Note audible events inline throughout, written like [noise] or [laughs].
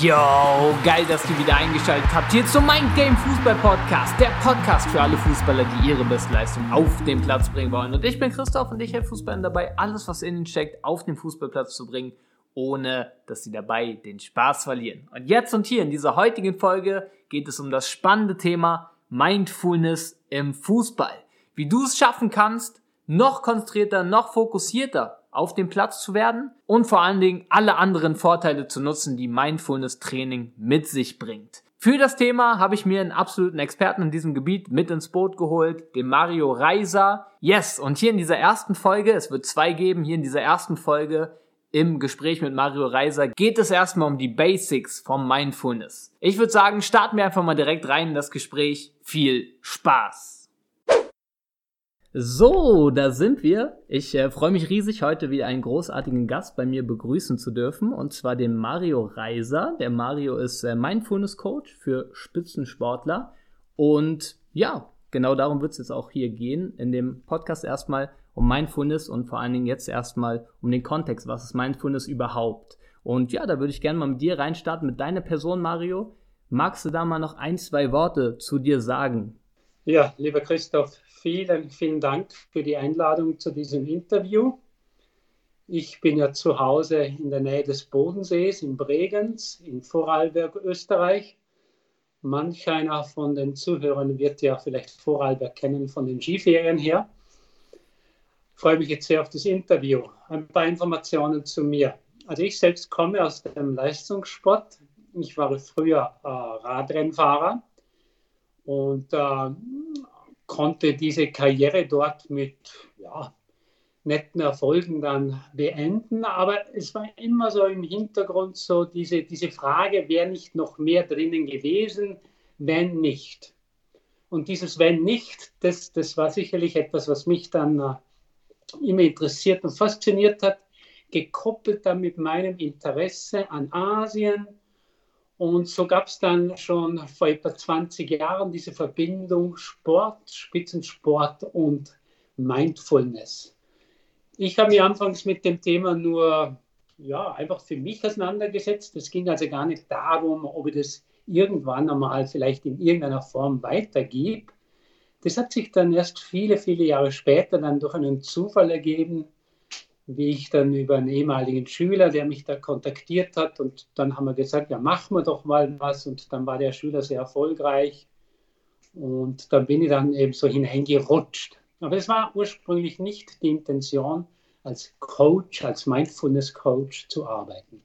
Yo, geil, dass ihr wieder eingeschaltet habt hier zum Mind Game Fußball Podcast. Der Podcast für alle Fußballer, die ihre Bestleistung auf den Platz bringen wollen. Und ich bin Christoph und ich helfe Fußballern dabei, alles, was in ihnen steckt, auf den Fußballplatz zu bringen, ohne dass sie dabei den Spaß verlieren. Und jetzt und hier in dieser heutigen Folge geht es um das spannende Thema Mindfulness im Fußball. Wie du es schaffen kannst, noch konzentrierter, noch fokussierter auf dem Platz zu werden und vor allen Dingen alle anderen Vorteile zu nutzen, die Mindfulness Training mit sich bringt. Für das Thema habe ich mir einen absoluten Experten in diesem Gebiet mit ins Boot geholt, den Mario Reiser. Yes, und hier in dieser ersten Folge, es wird zwei geben, hier in dieser ersten Folge im Gespräch mit Mario Reiser geht es erstmal um die Basics vom Mindfulness. Ich würde sagen, starten wir einfach mal direkt rein in das Gespräch. Viel Spaß! So, da sind wir. Ich äh, freue mich riesig, heute wieder einen großartigen Gast bei mir begrüßen zu dürfen, und zwar den Mario Reiser. Der Mario ist äh, Mindfulness Coach für Spitzensportler. Und ja, genau darum wird es jetzt auch hier gehen. In dem Podcast erstmal um Mindfulness und vor allen Dingen jetzt erstmal um den Kontext. Was ist Mindfulness überhaupt? Und ja, da würde ich gerne mal mit dir reinstarten, mit deiner Person, Mario. Magst du da mal noch ein, zwei Worte zu dir sagen? Ja, lieber Christoph, vielen, vielen Dank für die Einladung zu diesem Interview. Ich bin ja zu Hause in der Nähe des Bodensees in Bregenz in Vorarlberg, Österreich. Manch einer von den Zuhörern wird ja vielleicht Vorarlberg kennen von den Skiferien her. Ich freue mich jetzt sehr auf das Interview. Ein paar Informationen zu mir. Also ich selbst komme aus dem Leistungssport. Ich war früher äh, Radrennfahrer und äh, konnte diese Karriere dort mit ja, netten Erfolgen dann beenden. Aber es war immer so im Hintergrund so diese, diese Frage, wäre nicht noch mehr drinnen gewesen, wenn nicht. Und dieses wenn nicht, das, das war sicherlich etwas, was mich dann äh, immer interessiert und fasziniert hat, gekoppelt dann mit meinem Interesse an Asien, und so gab es dann schon vor etwa 20 Jahren diese Verbindung Sport, Spitzensport und Mindfulness. Ich habe mich anfangs mit dem Thema nur ja, einfach für mich auseinandergesetzt. Es ging also gar nicht darum, ob ich das irgendwann einmal vielleicht in irgendeiner Form weitergebe. Das hat sich dann erst viele, viele Jahre später dann durch einen Zufall ergeben, wie ich dann über einen ehemaligen Schüler, der mich da kontaktiert hat und dann haben wir gesagt, ja, machen wir doch mal was und dann war der Schüler sehr erfolgreich und dann bin ich dann eben so hineingerutscht. Aber es war ursprünglich nicht die Intention, als Coach, als Mindfulness Coach zu arbeiten.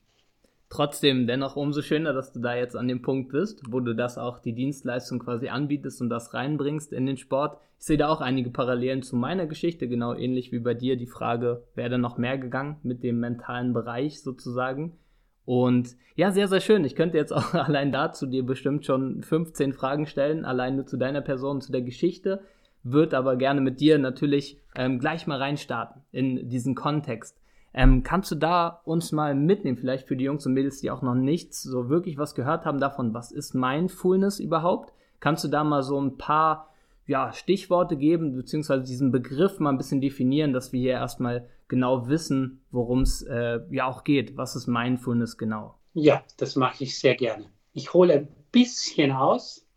Trotzdem, dennoch umso schöner, dass du da jetzt an dem Punkt bist, wo du das auch die Dienstleistung quasi anbietest und das reinbringst in den Sport. Ich sehe da auch einige Parallelen zu meiner Geschichte, genau ähnlich wie bei dir. Die Frage, wäre da noch mehr gegangen mit dem mentalen Bereich sozusagen? Und ja, sehr, sehr schön. Ich könnte jetzt auch [laughs] allein dazu dir bestimmt schon 15 Fragen stellen, allein nur zu deiner Person, zu der Geschichte. Würde aber gerne mit dir natürlich ähm, gleich mal reinstarten in diesen Kontext. Ähm, kannst du da uns mal mitnehmen, vielleicht für die Jungs und Mädels, die auch noch nichts so wirklich was gehört haben davon, was ist Mindfulness überhaupt? Kannst du da mal so ein paar ja, Stichworte geben, beziehungsweise diesen Begriff mal ein bisschen definieren, dass wir hier erstmal genau wissen, worum es äh, ja auch geht. Was ist Mindfulness genau? Ja, das mache ich sehr gerne. Ich hole ein bisschen aus.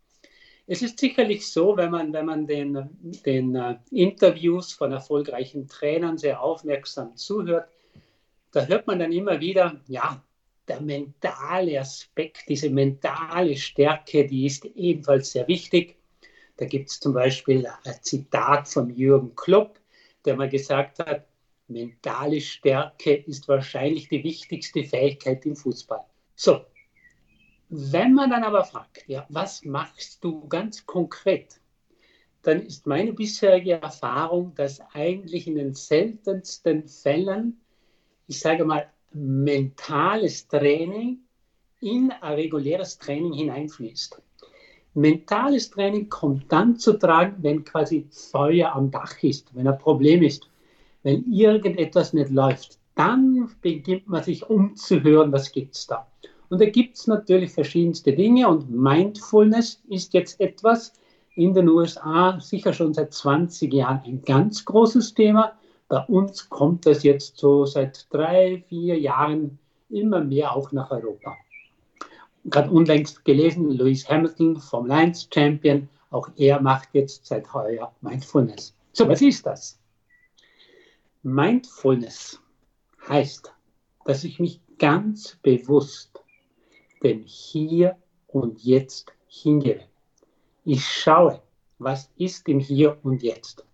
Es ist sicherlich so, wenn man, wenn man den, den uh, Interviews von erfolgreichen Trainern sehr aufmerksam zuhört, da hört man dann immer wieder, ja, der mentale Aspekt, diese mentale Stärke, die ist ebenfalls sehr wichtig. Da gibt es zum Beispiel ein Zitat von Jürgen Klopp, der mal gesagt hat, mentale Stärke ist wahrscheinlich die wichtigste Fähigkeit im Fußball. So, wenn man dann aber fragt, ja, was machst du ganz konkret, dann ist meine bisherige Erfahrung, dass eigentlich in den seltensten Fällen ich sage mal, mentales Training in ein reguläres Training hineinfließt. Mentales Training kommt dann zu tragen, wenn quasi Feuer am Dach ist, wenn ein Problem ist, wenn irgendetwas nicht läuft. Dann beginnt man sich umzuhören, was gibt es da. Und da gibt es natürlich verschiedenste Dinge und Mindfulness ist jetzt etwas in den USA sicher schon seit 20 Jahren ein ganz großes Thema. Bei uns kommt das jetzt so seit drei, vier Jahren immer mehr auch nach Europa. gerade unlängst gelesen, Lewis Hamilton, Formel 1 Champion, auch er macht jetzt seit heuer Mindfulness. So, was ist das? Mindfulness heißt, dass ich mich ganz bewusst dem Hier und Jetzt hingebe. Ich schaue, was ist im Hier und Jetzt.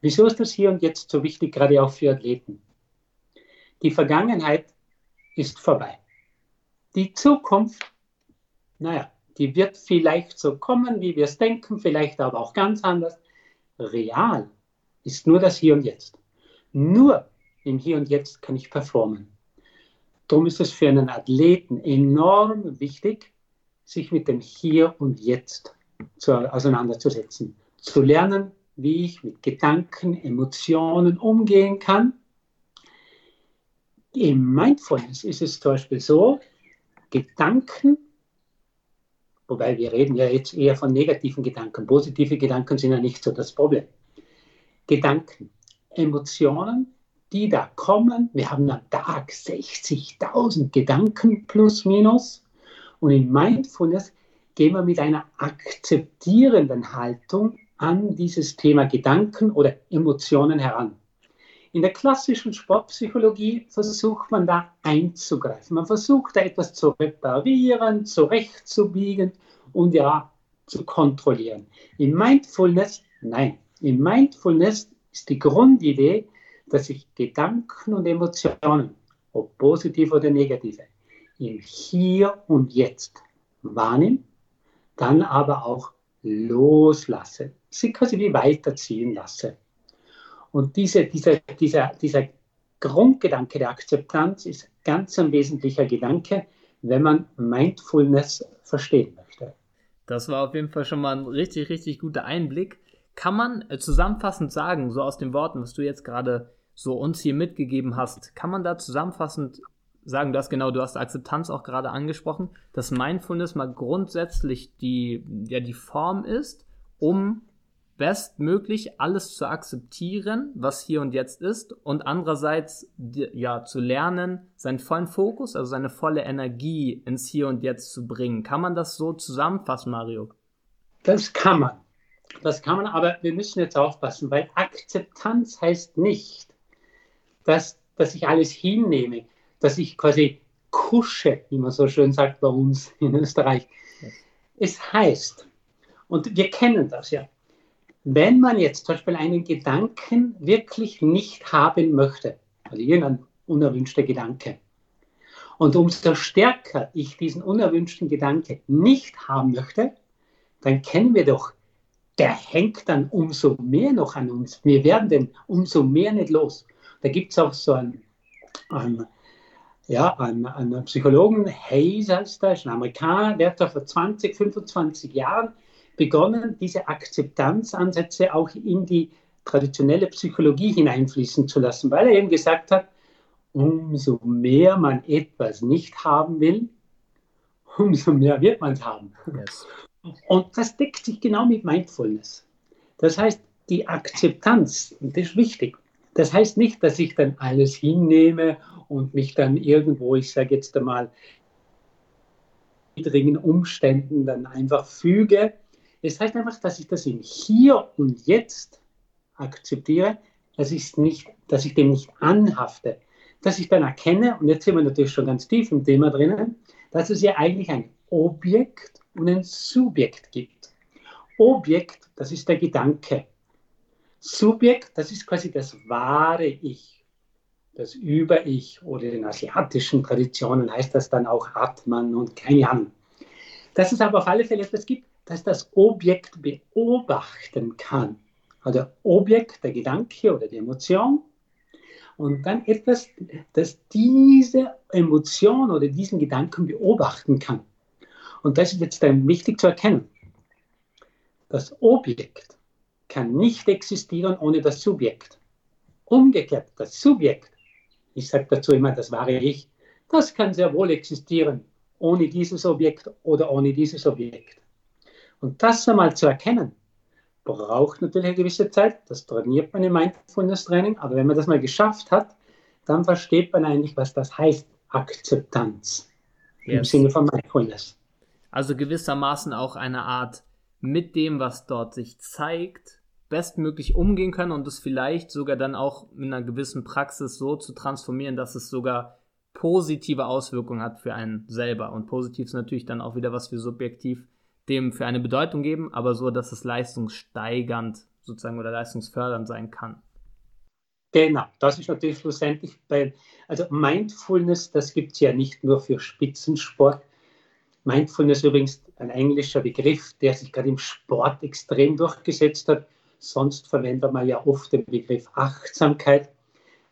Wieso ist das Hier und Jetzt so wichtig, gerade auch für Athleten? Die Vergangenheit ist vorbei. Die Zukunft, naja, die wird vielleicht so kommen, wie wir es denken, vielleicht aber auch ganz anders. Real ist nur das Hier und Jetzt. Nur im Hier und Jetzt kann ich performen. Darum ist es für einen Athleten enorm wichtig, sich mit dem Hier und Jetzt zu, auseinanderzusetzen, zu lernen, wie ich mit Gedanken, Emotionen umgehen kann. Im Mindfulness ist es zum Beispiel so, Gedanken, wobei wir reden ja jetzt eher von negativen Gedanken, positive Gedanken sind ja nicht so das Problem. Gedanken, Emotionen, die da kommen, wir haben am Tag 60.000 Gedanken plus minus und in Mindfulness gehen wir mit einer akzeptierenden Haltung an dieses Thema Gedanken oder Emotionen heran. In der klassischen Sportpsychologie versucht man da einzugreifen. Man versucht da etwas zu reparieren, zurechtzubiegen und ja, zu kontrollieren. Im Mindfulness, nein. Im Mindfulness ist die Grundidee, dass ich Gedanken und Emotionen, ob positiv oder negative, im Hier und Jetzt wahrnehme, dann aber auch loslasse, sie quasi wie weiterziehen lasse. Und diese, dieser, dieser, dieser Grundgedanke der Akzeptanz ist ganz ein wesentlicher Gedanke, wenn man Mindfulness verstehen möchte. Das war auf jeden Fall schon mal ein richtig, richtig guter Einblick. Kann man äh, zusammenfassend sagen, so aus den Worten, was du jetzt gerade so uns hier mitgegeben hast, kann man da zusammenfassend sagen, du hast genau, du hast Akzeptanz auch gerade angesprochen, dass Mindfulness mal grundsätzlich die, ja, die Form ist, um bestmöglich alles zu akzeptieren, was hier und jetzt ist und andererseits ja zu lernen, seinen vollen Fokus, also seine volle Energie ins Hier und Jetzt zu bringen. Kann man das so zusammenfassen, Mario? Das kann man. Das kann man, aber wir müssen jetzt aufpassen, weil Akzeptanz heißt nicht, dass, dass ich alles hinnehme, dass ich quasi kusche, wie man so schön sagt bei uns in Österreich. Es heißt, und wir kennen das ja, wenn man jetzt zum Beispiel einen Gedanken wirklich nicht haben möchte, also irgendein unerwünschter Gedanke, und umso stärker ich diesen unerwünschten Gedanke nicht haben möchte, dann kennen wir doch, der hängt dann umso mehr noch an uns. Wir werden den umso mehr nicht los. Da gibt es auch so ein, ein ja, ein, ein Psychologen, Hayes heißt der, ist ein Amerikaner, der hat da vor 20, 25 Jahren begonnen, diese Akzeptanzansätze auch in die traditionelle Psychologie hineinfließen zu lassen, weil er eben gesagt hat, umso mehr man etwas nicht haben will, [laughs] umso mehr wird man es haben. Yes. Und das deckt sich genau mit Mindfulness. Das heißt, die Akzeptanz, und das ist wichtig, das heißt nicht, dass ich dann alles hinnehme und mich dann irgendwo, ich sage jetzt einmal, niedrigen Umständen dann einfach füge, es heißt einfach, dass ich das im Hier und Jetzt akzeptiere, dass, nicht, dass ich dem nicht anhafte, dass ich dann erkenne, und jetzt sind wir natürlich schon ganz tief im Thema drinnen, dass es ja eigentlich ein Objekt und ein Subjekt gibt. Objekt, das ist der Gedanke. Subjekt, das ist quasi das wahre Ich, das Über-Ich oder in asiatischen Traditionen heißt das dann auch Atman und Ahnung. Dass es aber auf alle Fälle etwas gibt, dass das Objekt beobachten kann. Also Objekt, der Gedanke oder die Emotion. Und dann etwas, das diese Emotion oder diesen Gedanken beobachten kann. Und das ist jetzt dann wichtig zu erkennen. Das Objekt kann nicht existieren ohne das Subjekt. Umgekehrt, das Subjekt, ich sage dazu immer das wahre Ich, das kann sehr wohl existieren ohne dieses Objekt oder ohne dieses Objekt. Und das einmal zu erkennen, braucht natürlich eine gewisse Zeit. Das trainiert man im Mindfulness-Training. Aber wenn man das mal geschafft hat, dann versteht man eigentlich, was das heißt, Akzeptanz yes. im Sinne von Mindfulness. Also gewissermaßen auch eine Art mit dem, was dort sich zeigt, bestmöglich umgehen können und es vielleicht sogar dann auch in einer gewissen Praxis so zu transformieren, dass es sogar positive Auswirkungen hat für einen selber. Und positiv ist natürlich dann auch wieder, was wir subjektiv dem für eine Bedeutung geben, aber so, dass es leistungssteigernd sozusagen oder leistungsfördernd sein kann. Genau, das ist natürlich schlussendlich bei, also Mindfulness, das gibt es ja nicht nur für Spitzensport. Mindfulness übrigens ein englischer Begriff, der sich gerade im Sport extrem durchgesetzt hat. Sonst verwendet man ja oft den Begriff Achtsamkeit.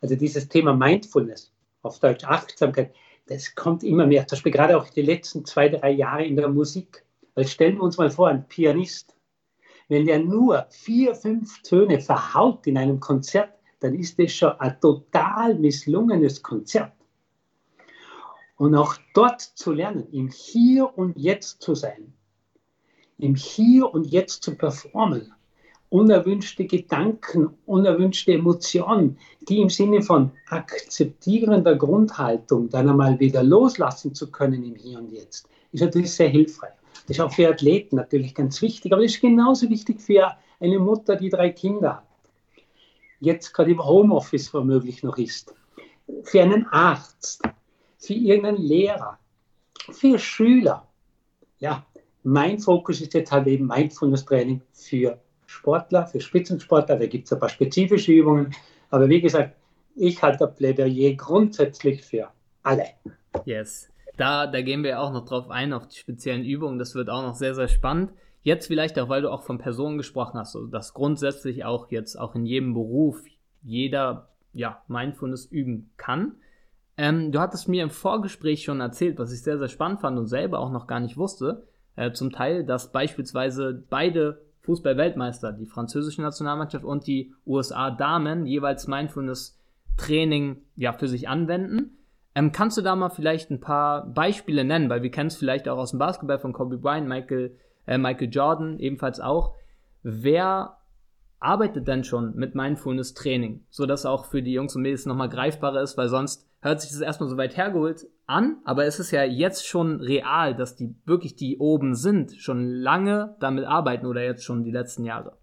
Also dieses Thema Mindfulness, auf Deutsch Achtsamkeit, das kommt immer mehr. Zum Beispiel gerade auch die letzten zwei, drei Jahre in der Musik. Weil stellen wir uns mal vor, ein Pianist, wenn der nur vier, fünf Töne verhaut in einem Konzert, dann ist das schon ein total misslungenes Konzert. Und auch dort zu lernen, im Hier und Jetzt zu sein, im Hier und Jetzt zu performen, unerwünschte Gedanken, unerwünschte Emotionen, die im Sinne von akzeptierender Grundhaltung dann einmal wieder loslassen zu können im Hier und Jetzt, ist natürlich sehr hilfreich. Das ist auch für Athleten natürlich ganz wichtig, aber das ist genauso wichtig für eine Mutter, die drei Kinder hat. Jetzt gerade im Homeoffice womöglich noch ist. Für einen Arzt, für irgendeinen Lehrer, für Schüler. Ja, mein Fokus ist jetzt halt eben Mindfulness-Training für Sportler, für Spitzensportler. Da gibt es ein paar spezifische Übungen. Aber wie gesagt, ich halte Plädoyer grundsätzlich für alle. Yes. Da, da gehen wir auch noch drauf ein, auf die speziellen Übungen. Das wird auch noch sehr, sehr spannend. Jetzt vielleicht auch, weil du auch von Personen gesprochen hast, also dass grundsätzlich auch jetzt auch in jedem Beruf jeder ja, Mindfulness üben kann. Ähm, du hattest mir im Vorgespräch schon erzählt, was ich sehr, sehr spannend fand und selber auch noch gar nicht wusste, äh, zum Teil, dass beispielsweise beide Fußball-Weltmeister, die französische Nationalmannschaft und die USA-Damen, jeweils Mindfulness-Training ja, für sich anwenden. Ähm, kannst du da mal vielleicht ein paar Beispiele nennen, weil wir kennen es vielleicht auch aus dem Basketball von Kobe Bryant, Michael, äh, Michael Jordan ebenfalls auch. Wer arbeitet denn schon mit Mindfulness-Training, sodass auch für die Jungs und Mädels nochmal greifbarer ist, weil sonst hört sich das erstmal so weit hergeholt an, aber es ist ja jetzt schon real, dass die wirklich, die oben sind, schon lange damit arbeiten oder jetzt schon die letzten Jahre.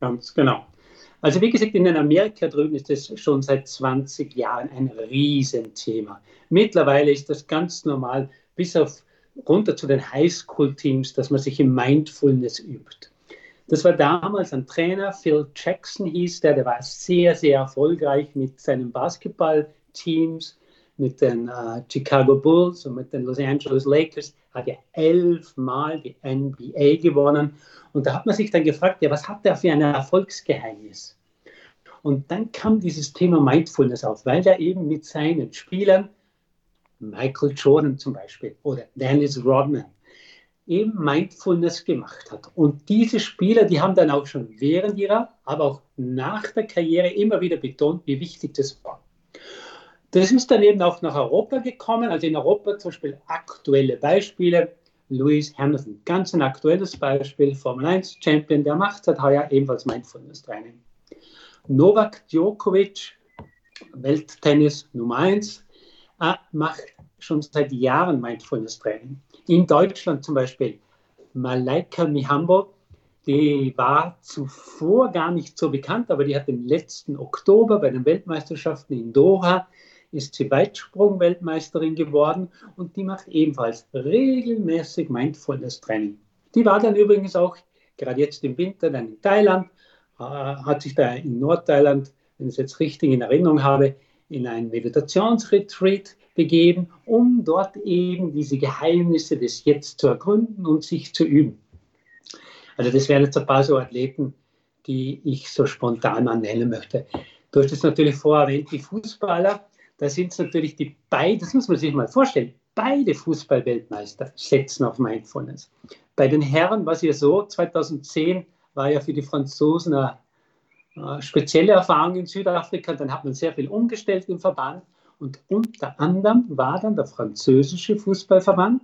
Ganz genau. Also wie gesagt, in Amerika drüben ist das schon seit 20 Jahren ein Riesenthema. Mittlerweile ist das ganz normal, bis auf runter zu den Highschool-Teams, dass man sich im Mindfulness übt. Das war damals ein Trainer, Phil Jackson hieß der, der war sehr, sehr erfolgreich mit seinen Basketballteams, mit den äh, Chicago Bulls und mit den Los Angeles Lakers, hat ja elfmal die NBA gewonnen. Und da hat man sich dann gefragt, ja, was hat der für ein Erfolgsgeheimnis? Und dann kam dieses Thema Mindfulness auf, weil er eben mit seinen Spielern, Michael Jordan zum Beispiel oder Dennis Rodman, eben Mindfulness gemacht hat. Und diese Spieler, die haben dann auch schon während ihrer, aber auch nach der Karriere immer wieder betont, wie wichtig das war. Das ist dann eben auch nach Europa gekommen, also in Europa zum Beispiel aktuelle Beispiele. Lewis Hamilton, ganz ein aktuelles Beispiel, Formel 1 Champion, der macht seit heuer ebenfalls Mindfulness Training. Novak Djokovic, Welttennis Nummer 1, äh, macht schon seit Jahren Mindfulness Training in Deutschland zum Beispiel Malaika Mihambo, die war zuvor gar nicht so bekannt, aber die hat im letzten Oktober bei den Weltmeisterschaften in Doha ist sie Weitsprung-Weltmeisterin geworden und die macht ebenfalls regelmäßig Mindfulness Training. Die war dann übrigens auch gerade jetzt im Winter dann in Thailand, äh, hat sich da in Nordthailand, wenn ich es jetzt richtig in Erinnerung habe, in ein Meditationsretreat begeben, um dort eben diese Geheimnisse des Jetzt zu ergründen und sich zu üben. Also das wären jetzt ein paar so Athleten, die ich so spontan mal nennen möchte. Du hast es natürlich vorher erwähnt, die Fußballer. Da sind es natürlich die beiden, das muss man sich mal vorstellen, beide Fußballweltmeister setzen auf Mindfulness. Bei den Herren war es ja so, 2010 war ja für die Franzosen eine, eine spezielle Erfahrung in Südafrika. Dann hat man sehr viel umgestellt im Verband. Und unter anderem war dann der französische Fußballverband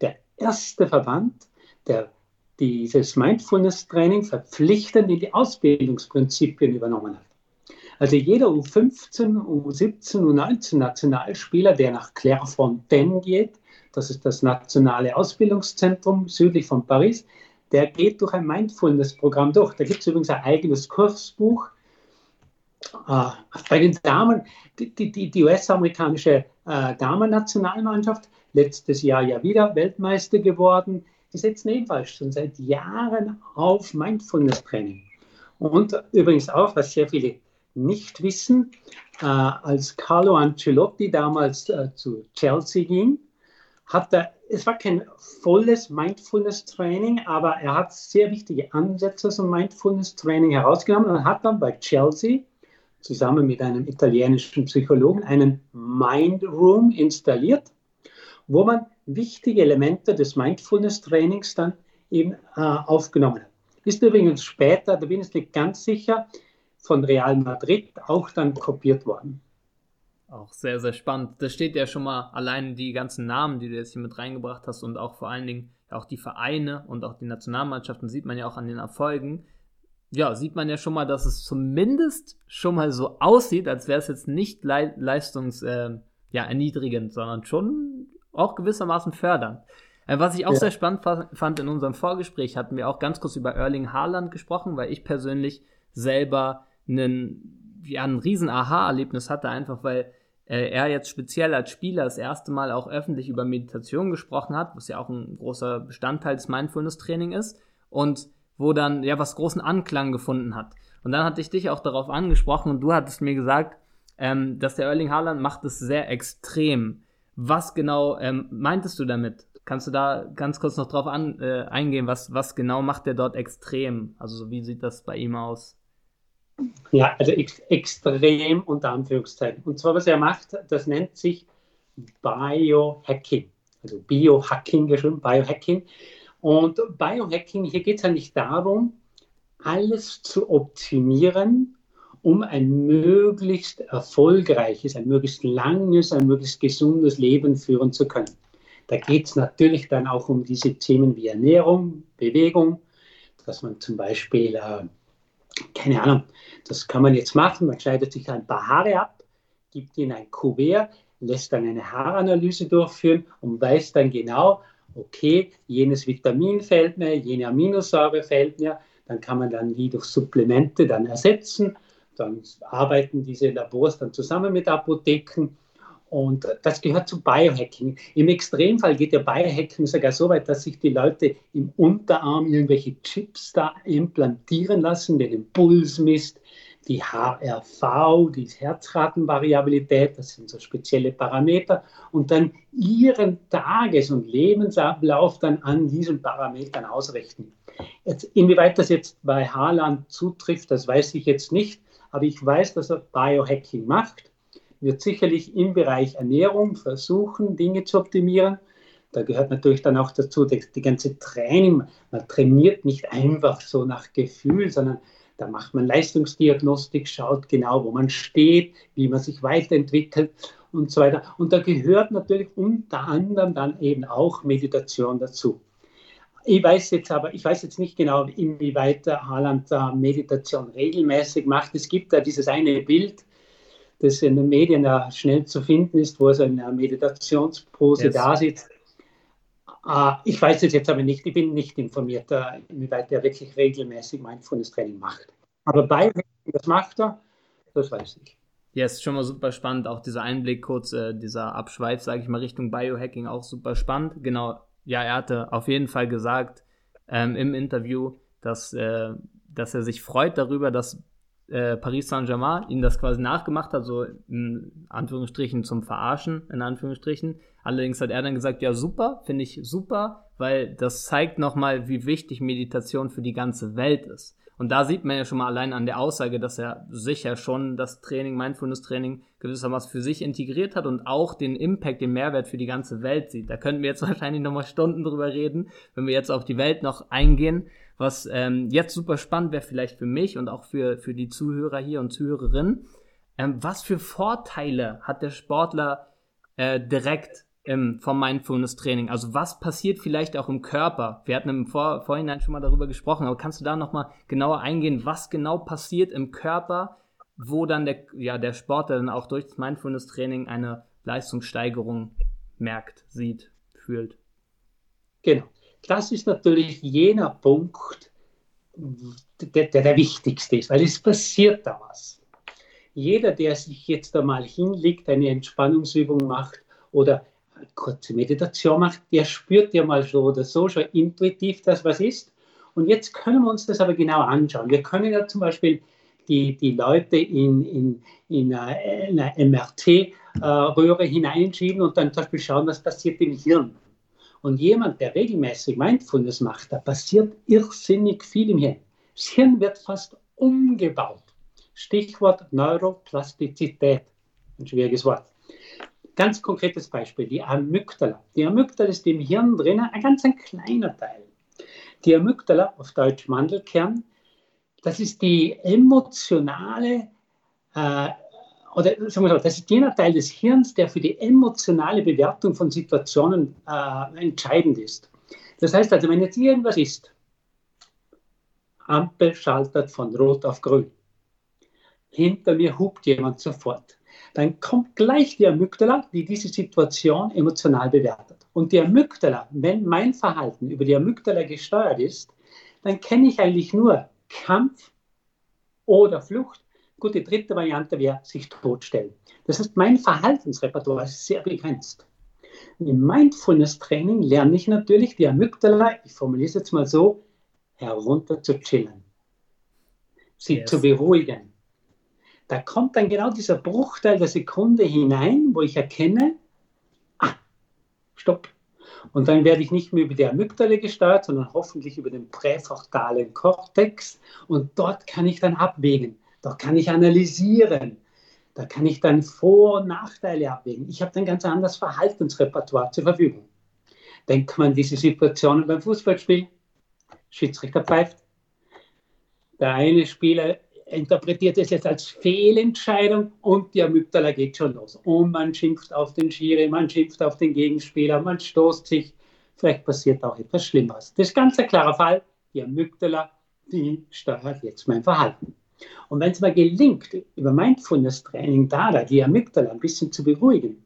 der erste Verband, der dieses Mindfulness-Training verpflichtend in die Ausbildungsprinzipien übernommen hat. Also jeder U15, U17, U19 Nationalspieler, der nach Clairefontaine geht, Das ist das Nationale Ausbildungszentrum südlich von Paris. Der geht durch ein Mindfulness-Programm durch. Da gibt es übrigens ein eigenes Kursbuch. Äh, bei den Damen, die, die, die US-amerikanische äh, Damen-Nationalmannschaft, letztes Jahr ja wieder Weltmeister geworden, die setzen ebenfalls schon seit Jahren auf Mindfulness-Training. Und übrigens auch, was sehr viele nicht wissen, äh, als Carlo Ancelotti damals äh, zu Chelsea ging, hat er, es war kein volles Mindfulness-Training, aber er hat sehr wichtige Ansätze zum Mindfulness-Training herausgenommen und hat dann bei Chelsea zusammen mit einem italienischen Psychologen einen Mind Room installiert, wo man wichtige Elemente des Mindfulness-Trainings dann eben äh, aufgenommen hat. Ist übrigens später, da bin ich nicht ganz sicher, von Real Madrid auch dann kopiert worden. Auch sehr, sehr spannend. Das steht ja schon mal allein die ganzen Namen, die du jetzt hier mit reingebracht hast und auch vor allen Dingen auch die Vereine und auch die Nationalmannschaften sieht man ja auch an den Erfolgen. Ja, sieht man ja schon mal, dass es zumindest schon mal so aussieht, als wäre es jetzt nicht le leistungs, äh, ja, erniedrigend, sondern schon auch gewissermaßen fördernd. Äh, was ich auch ja. sehr spannend fand in unserem Vorgespräch, hatten wir auch ganz kurz über Erling Haaland gesprochen, weil ich persönlich selber einen, ja, ein riesen Aha-Erlebnis hatte, einfach weil äh, er jetzt speziell als Spieler das erste Mal auch öffentlich über Meditation gesprochen hat, was ja auch ein großer Bestandteil des Mindfulness-Training ist und wo dann ja was großen Anklang gefunden hat. Und dann hatte ich dich auch darauf angesprochen und du hattest mir gesagt, ähm, dass der Erling Haaland macht es sehr extrem. Was genau ähm, meintest du damit? Kannst du da ganz kurz noch drauf an, äh, eingehen, was, was genau macht der dort extrem? Also wie sieht das bei ihm aus? Ja, also ex extrem unter Anführungszeichen. Und zwar, was er macht, das nennt sich Biohacking. Also Biohacking geschrieben, Biohacking. Und Biohacking, hier geht es ja nicht darum, alles zu optimieren, um ein möglichst erfolgreiches, ein möglichst langes, ein möglichst gesundes Leben führen zu können. Da geht es natürlich dann auch um diese Themen wie Ernährung, Bewegung, dass man zum Beispiel, äh, keine Ahnung, das kann man jetzt machen, man schneidet sich ein paar Haare ab, gibt ihnen ein Kuvert, lässt dann eine Haaranalyse durchführen und weiß dann genau, okay, jenes Vitamin fällt mir, jene Aminosäure fällt mir, dann kann man dann die durch Supplemente dann ersetzen. Dann arbeiten diese Labors dann zusammen mit Apotheken und das gehört zu Biohacking. Im Extremfall geht der Biohacking sogar so weit, dass sich die Leute im Unterarm irgendwelche Chips da implantieren lassen, den Impuls misst, die HRV, die Herzratenvariabilität, das sind so spezielle Parameter, und dann ihren Tages- und Lebensablauf dann an diesen Parametern ausrichten. Jetzt, inwieweit das jetzt bei Haaland zutrifft, das weiß ich jetzt nicht, aber ich weiß, dass er Biohacking macht wird sicherlich im Bereich Ernährung versuchen, Dinge zu optimieren. Da gehört natürlich dann auch dazu die, die ganze Training. Man trainiert nicht einfach so nach Gefühl, sondern da macht man Leistungsdiagnostik, schaut genau, wo man steht, wie man sich weiterentwickelt und so weiter. Und da gehört natürlich unter anderem dann eben auch Meditation dazu. Ich weiß jetzt aber, ich weiß jetzt nicht genau, inwieweit Haaland da Meditation regelmäßig macht. Es gibt da dieses eine Bild, das in den Medien ja schnell zu finden ist, wo er in einer Meditationspose yes. da sitzt. Uh, ich weiß es jetzt aber nicht, ich bin nicht informiert, inwieweit er wirklich regelmäßig Mindfulness-Training macht. Aber bei das macht er, das weiß ich. Ja, ist schon mal super spannend. Auch dieser Einblick kurz, äh, dieser Abschweif, sage ich mal, Richtung Biohacking auch super spannend. Genau, ja, er hatte auf jeden Fall gesagt ähm, im Interview, dass, äh, dass er sich freut darüber, dass äh, Paris Saint-Germain ihnen das quasi nachgemacht hat, so in Anführungsstrichen zum Verarschen, in Anführungsstrichen. Allerdings hat er dann gesagt, ja super, finde ich super, weil das zeigt nochmal, wie wichtig Meditation für die ganze Welt ist. Und da sieht man ja schon mal allein an der Aussage, dass er sicher schon das Training, Mindfulness-Training gewissermaßen für sich integriert hat und auch den Impact, den Mehrwert für die ganze Welt sieht. Da könnten wir jetzt [laughs] wahrscheinlich nochmal Stunden drüber reden, wenn wir jetzt auf die Welt noch eingehen. Was ähm, jetzt super spannend wäre, vielleicht für mich und auch für, für die Zuhörer hier und Zuhörerinnen. Ähm, was für Vorteile hat der Sportler äh, direkt ähm, vom Mindfulness-Training? Also was passiert vielleicht auch im Körper? Wir hatten im Vor Vorhinein schon mal darüber gesprochen, aber kannst du da nochmal genauer eingehen, was genau passiert im Körper, wo dann der, ja, der Sportler dann auch durch das Mindfulness-Training eine Leistungssteigerung merkt, sieht, fühlt. Genau. Das ist natürlich jener Punkt, der, der, der wichtigste ist, weil es passiert da was. Jeder, der sich jetzt einmal hinlegt, eine Entspannungsübung macht oder eine kurze Meditation macht, der spürt ja mal so oder so schon intuitiv, dass was ist. Und jetzt können wir uns das aber genau anschauen. Wir können ja zum Beispiel die, die Leute in, in, in eine MRT-Röhre hineinschieben und dann zum Beispiel schauen, was passiert im Hirn. Und jemand, der regelmäßig Mindfulness macht, da passiert irrsinnig viel im Hirn. Das Hirn wird fast umgebaut. Stichwort Neuroplastizität. Ein schwieriges Wort. Ganz konkretes Beispiel, die Amygdala. Die Amygdala ist im Hirn drinnen ein ganz ein kleiner Teil. Die Amygdala, auf Deutsch Mandelkern, das ist die emotionale, äh, oder sagen wir so, das ist jener Teil des Hirns, der für die emotionale Bewertung von Situationen äh, entscheidend ist. Das heißt also, wenn jetzt irgendwas ist, Ampel schaltet von Rot auf Grün, hinter mir hupt jemand sofort, dann kommt gleich die Amygdala, die diese Situation emotional bewertet. Und die Amygdala, wenn mein Verhalten über die Amygdala gesteuert ist, dann kenne ich eigentlich nur Kampf oder Flucht. Gut, die dritte Variante wäre sich totstellen. Das heißt, mein Verhaltensrepertoire ist sehr begrenzt. Im Mindfulness-Training lerne ich natürlich die Amygdala, ich formuliere es jetzt mal so, herunter zu chillen, sie yes. zu beruhigen. Da kommt dann genau dieser Bruchteil der Sekunde hinein, wo ich erkenne, ah, stopp, und dann werde ich nicht mehr über die Amygdala gesteuert, sondern hoffentlich über den präfrontalen Kortex. Und dort kann ich dann abwägen. Dort kann ich analysieren. Da kann ich dann Vor- und Nachteile abwägen. Ich habe dann ganz anderes Verhaltensrepertoire zur Verfügung. Denkt man diese Situationen beim Fußballspiel. Schiedsrichter pfeift. Der eine Spieler interpretiert es jetzt als Fehlentscheidung und die Amygdala geht schon los. Und man schimpft auf den Schiri, man schimpft auf den Gegenspieler, man stoßt sich. Vielleicht passiert auch etwas Schlimmeres. Das ist ganz ein klarer Fall. Die Amygdala, die steuert jetzt mein Verhalten. Und wenn es mal gelingt, über Mindfulness-Training da, die Amygdala ein bisschen zu beruhigen,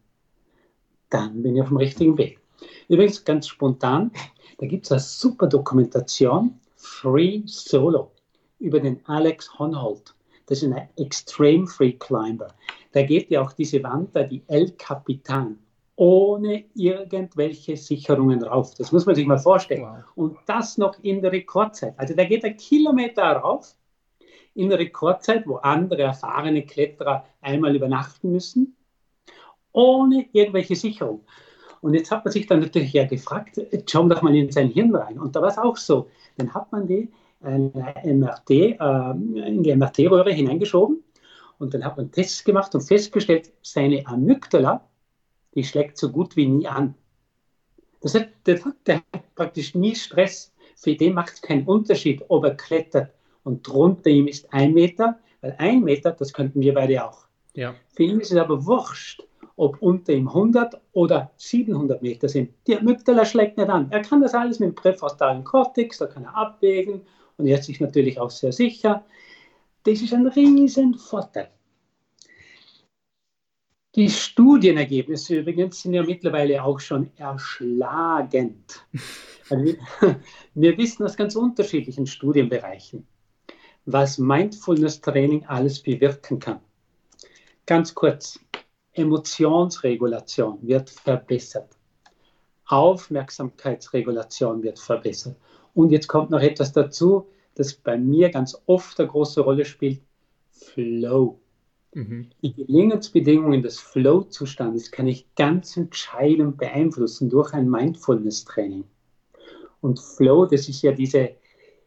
dann bin ich auf dem richtigen Weg. Übrigens ganz spontan, da gibt es eine super Dokumentation, Free Solo über den Alex Honnold. Das ist ein Extreme Free Climber. Da geht ja auch diese Wand da, die El Capitan, ohne irgendwelche Sicherungen rauf. Das muss man sich mal vorstellen. Wow. Und das noch in der Rekordzeit. Also da geht ein Kilometer rauf in der Rekordzeit, wo andere erfahrene Kletterer einmal übernachten müssen, ohne irgendwelche Sicherung. Und jetzt hat man sich dann natürlich ja gefragt, schauen doch mal in sein Hirn rein. Und da war es auch so. Dann hat man die eine MRT, äh, in die MRT-Röhre hineingeschoben und dann hat man Tests gemacht und festgestellt, seine Amygdala, die schlägt so gut wie nie an. Das heißt, der, der hat praktisch nie Stress. Für den macht es keinen Unterschied, ob er klettert und drunter ihm ist ein Meter, weil ein Meter, das könnten wir beide auch. Ja. Für ihn ist es aber wurscht, ob unter ihm 100 oder 700 Meter sind. Die Amygdala schlägt nicht an. Er kann das alles mit dem präfrontalen Kortex, da kann er abwägen und er ist sich natürlich auch sehr sicher. Das ist ein riesen Vorteil. Die Studienergebnisse übrigens sind ja mittlerweile auch schon erschlagend. [laughs] Also wir, [laughs] wir wissen aus ganz unterschiedlichen Studienbereichen, was Mindfulness-Training alles bewirken kann. Ganz kurz, Emotionsregulation wird verbessert. Aufmerksamkeitsregulation wird verbessert. Und jetzt kommt noch etwas dazu, das bei mir ganz oft eine große Rolle spielt: Flow. Mhm. Die Gelingensbedingungen des Flow-Zustandes kann ich ganz entscheidend beeinflussen durch ein Mindfulness-Training. Und Flow, das ist ja diese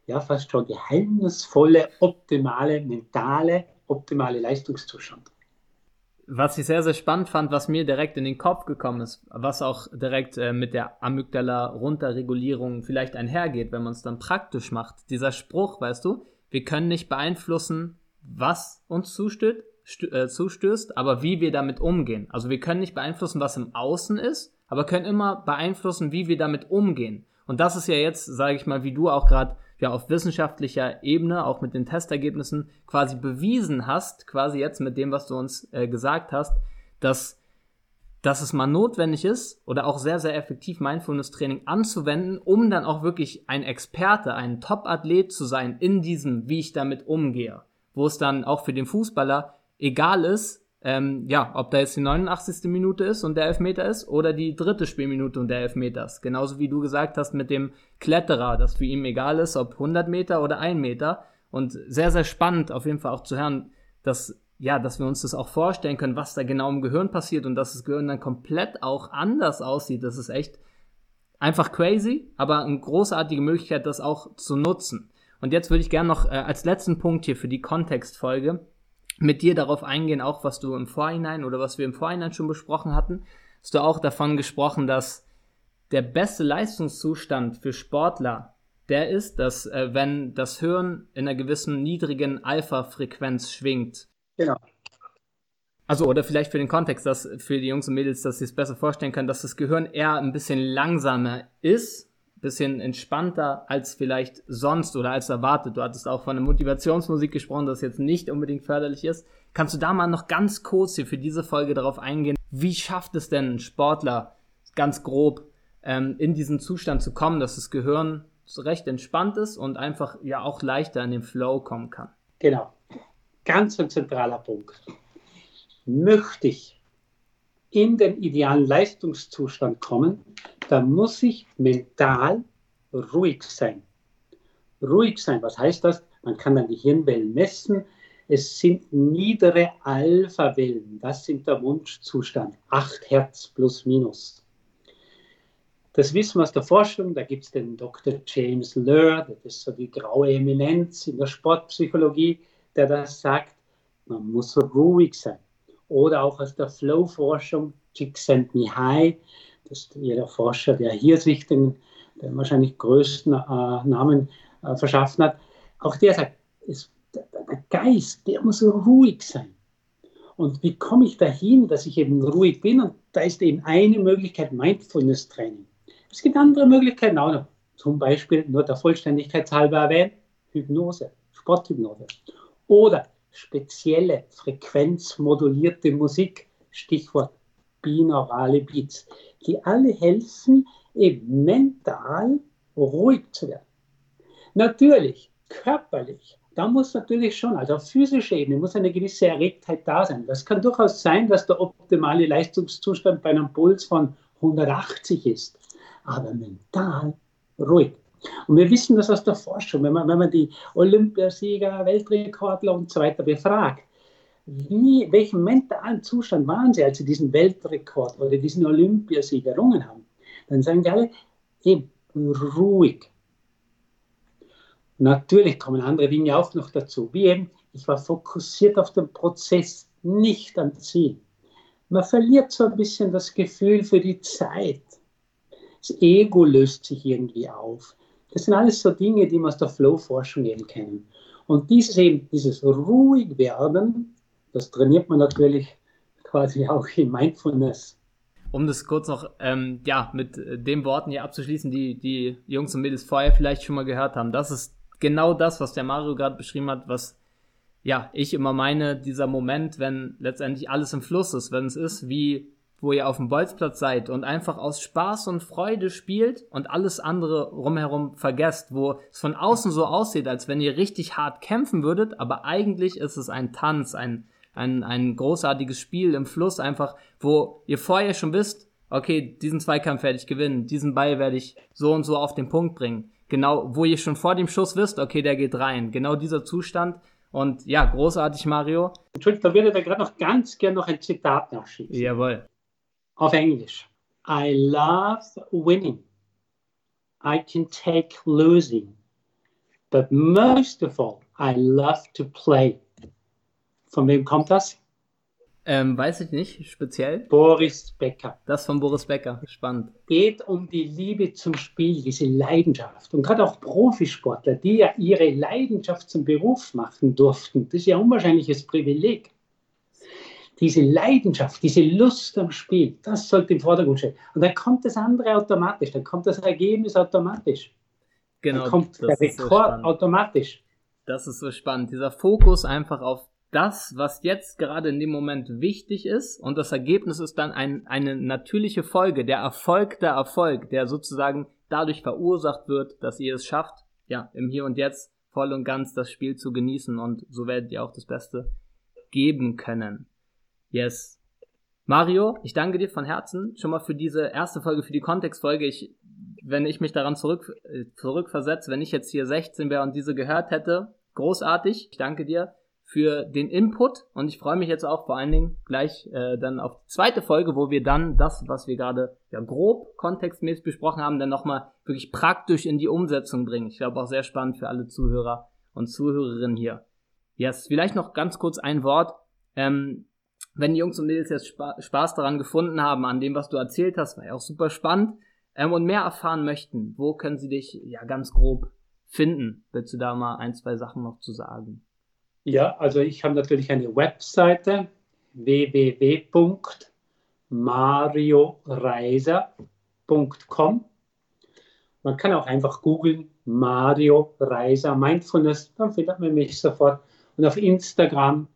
ja fast schon geheimnisvolle, optimale, mentale, optimale Leistungszustand was ich sehr, sehr spannend fand, was mir direkt in den Kopf gekommen ist, was auch direkt äh, mit der Amygdala-Runterregulierung vielleicht einhergeht, wenn man es dann praktisch macht. Dieser Spruch, weißt du, wir können nicht beeinflussen, was uns zustößt, äh, zustößt, aber wie wir damit umgehen. Also wir können nicht beeinflussen, was im Außen ist, aber können immer beeinflussen, wie wir damit umgehen. Und das ist ja jetzt, sage ich mal, wie du auch gerade ja auf wissenschaftlicher Ebene, auch mit den Testergebnissen, quasi bewiesen hast, quasi jetzt mit dem, was du uns äh, gesagt hast, dass dass es mal notwendig ist oder auch sehr, sehr effektiv Mindfulness-Training anzuwenden, um dann auch wirklich ein Experte, ein Top-Athlet zu sein in diesem, wie ich damit umgehe. Wo es dann auch für den Fußballer egal ist, ähm, ja, ob da jetzt die 89. Minute ist und der Elfmeter ist oder die dritte Spielminute und der Elfmeter ist. Genauso wie du gesagt hast mit dem Kletterer, dass für ihn egal ist, ob 100 Meter oder 1 Meter. Und sehr, sehr spannend auf jeden Fall auch zu hören, dass ja, dass wir uns das auch vorstellen können, was da genau im Gehirn passiert und dass das Gehirn dann komplett auch anders aussieht. Das ist echt einfach crazy, aber eine großartige Möglichkeit, das auch zu nutzen. Und jetzt würde ich gerne noch äh, als letzten Punkt hier für die Kontextfolge mit dir darauf eingehen, auch was du im Vorhinein oder was wir im Vorhinein schon besprochen hatten. Hast du auch davon gesprochen, dass der beste Leistungszustand für Sportler der ist, dass äh, wenn das Hirn in einer gewissen niedrigen Alpha-Frequenz schwingt, Genau. Also, oder vielleicht für den Kontext, dass für die Jungs und Mädels, dass sie es besser vorstellen können, dass das Gehirn eher ein bisschen langsamer ist, bisschen entspannter als vielleicht sonst oder als erwartet. Du hattest auch von der Motivationsmusik gesprochen, das jetzt nicht unbedingt förderlich ist. Kannst du da mal noch ganz kurz hier für diese Folge darauf eingehen? Wie schafft es denn ein Sportler ganz grob ähm, in diesen Zustand zu kommen, dass das Gehirn recht entspannt ist und einfach ja auch leichter in den Flow kommen kann? Genau ganz ein zentraler Punkt. Möchte ich in den idealen Leistungszustand kommen, dann muss ich mental ruhig sein. Ruhig sein, was heißt das? Man kann dann die Hirnwellen messen. Es sind niedere Alpha-Wellen. Das sind der Wunschzustand. 8 Hertz plus minus. Das wissen wir aus der Forschung. Da gibt es den Dr. James Lur, das ist so die graue Eminenz in der Sportpsychologie der das sagt, man muss ruhig sein. Oder auch aus der Flow-Forschung, Csikszentmihalyi, das ist jeder Forscher, der hier sich den, den wahrscheinlich größten äh, Namen äh, verschaffen hat, auch der sagt, es, der, Geist, der muss ruhig sein. Und wie komme ich dahin, dass ich eben ruhig bin? Und da ist eben eine Möglichkeit Mindfulness-Training. Es gibt andere Möglichkeiten auch noch. Zum Beispiel, nur der Vollständigkeit halber erwähnt, Hypnose, Sporthypnose oder spezielle frequenzmodulierte Musik, Stichwort binaurale Beats, die alle helfen, eben mental ruhig zu werden. Natürlich, körperlich, da muss natürlich schon, also auf physischer Ebene muss eine gewisse Erregtheit da sein. Das kann durchaus sein, dass der optimale Leistungszustand bei einem Puls von 180 ist, aber mental ruhig. Und wir wissen das aus der Forschung, wenn man, wenn man die Olympiasieger, Weltrekordler und so weiter befragt, wie, welchen mentalen Zustand waren sie, als sie diesen Weltrekord oder diesen Olympiasieg errungen haben, dann sagen die alle, eben ruhig. Natürlich kommen andere Dinge auch noch dazu, wie eben, ich war fokussiert auf den Prozess, nicht am Ziel. Man verliert so ein bisschen das Gefühl für die Zeit. Das Ego löst sich irgendwie auf. Das sind alles so Dinge, die man aus der Flow-Forschung eben kennen. Und dieses eben, dieses ruhig werden, das trainiert man natürlich quasi auch in Mindfulness. Um das kurz noch ähm, ja, mit den Worten hier abzuschließen, die die Jungs und Mädels vorher vielleicht schon mal gehört haben. Das ist genau das, was der Mario gerade beschrieben hat, was ja ich immer meine, dieser Moment, wenn letztendlich alles im Fluss ist, wenn es ist wie wo ihr auf dem Bolzplatz seid und einfach aus Spaß und Freude spielt und alles andere rumherum vergesst, wo es von außen so aussieht, als wenn ihr richtig hart kämpfen würdet, aber eigentlich ist es ein Tanz, ein, ein, ein großartiges Spiel im Fluss einfach, wo ihr vorher schon wisst, okay, diesen Zweikampf werde ich gewinnen, diesen Ball werde ich so und so auf den Punkt bringen. Genau, wo ihr schon vor dem Schuss wisst, okay, der geht rein. Genau dieser Zustand. Und ja, großartig, Mario. Entschuldigung, da würde ich gerade noch ganz gern noch ein Zitat nachschieben. Jawohl auf Englisch. I love winning. I can take losing. But most of all, I love to play. Von wem kommt das? Ähm, weiß ich nicht, speziell. Boris Becker. Das von Boris Becker, spannend. Geht um die Liebe zum Spiel, diese Leidenschaft. Und gerade auch Profisportler, die ja ihre Leidenschaft zum Beruf machen durften, das ist ja ein unwahrscheinliches Privileg diese Leidenschaft, diese Lust am Spiel, das sollte im Vordergrund stehen. Und dann kommt das andere automatisch, dann kommt das Ergebnis automatisch. Genau. Dann kommt der Rekord so automatisch. Das ist so spannend. Dieser Fokus einfach auf das, was jetzt gerade in dem Moment wichtig ist und das Ergebnis ist dann ein, eine natürliche Folge, der Erfolg der Erfolg, der sozusagen dadurch verursacht wird, dass ihr es schafft, ja, im Hier und Jetzt voll und ganz das Spiel zu genießen und so werdet ihr auch das Beste geben können. Yes. Mario, ich danke dir von Herzen schon mal für diese erste Folge, für die Kontextfolge. Ich, wenn ich mich daran zurück, äh, zurückversetze, wenn ich jetzt hier 16 wäre und diese gehört hätte, großartig. Ich danke dir für den Input und ich freue mich jetzt auch vor allen Dingen gleich äh, dann auf die zweite Folge, wo wir dann das, was wir gerade ja grob kontextmäßig besprochen haben, dann nochmal wirklich praktisch in die Umsetzung bringen. Ich glaube auch sehr spannend für alle Zuhörer und Zuhörerinnen hier. Yes, vielleicht noch ganz kurz ein Wort. Ähm, wenn die Jungs und Mädels jetzt Spa Spaß daran gefunden haben, an dem, was du erzählt hast, war ja auch super spannend, ähm, und mehr erfahren möchten, wo können sie dich ja ganz grob finden? Willst du da mal ein, zwei Sachen noch zu sagen? Ja, also ich habe natürlich eine Webseite www.marioreiser.com. Man kann auch einfach googeln Mario Reiser Mindfulness, dann findet man mich sofort. Und auf Instagram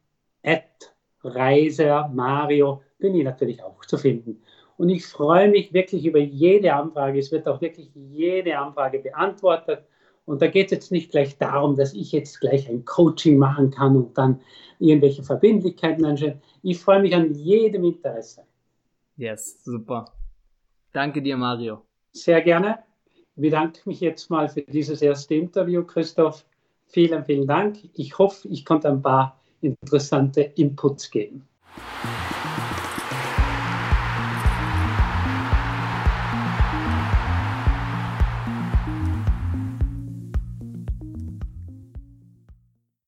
at Reiser Mario bin ich natürlich auch zu finden. Und ich freue mich wirklich über jede Anfrage. Es wird auch wirklich jede Anfrage beantwortet. Und da geht es jetzt nicht gleich darum, dass ich jetzt gleich ein Coaching machen kann und dann irgendwelche Verbindlichkeiten anstellen. Ich freue mich an jedem Interesse. Yes, super. Danke dir, Mario. Sehr gerne. Ich bedanke mich jetzt mal für dieses erste Interview, Christoph. Vielen, vielen Dank. Ich hoffe, ich konnte ein paar interessante Inputs geben.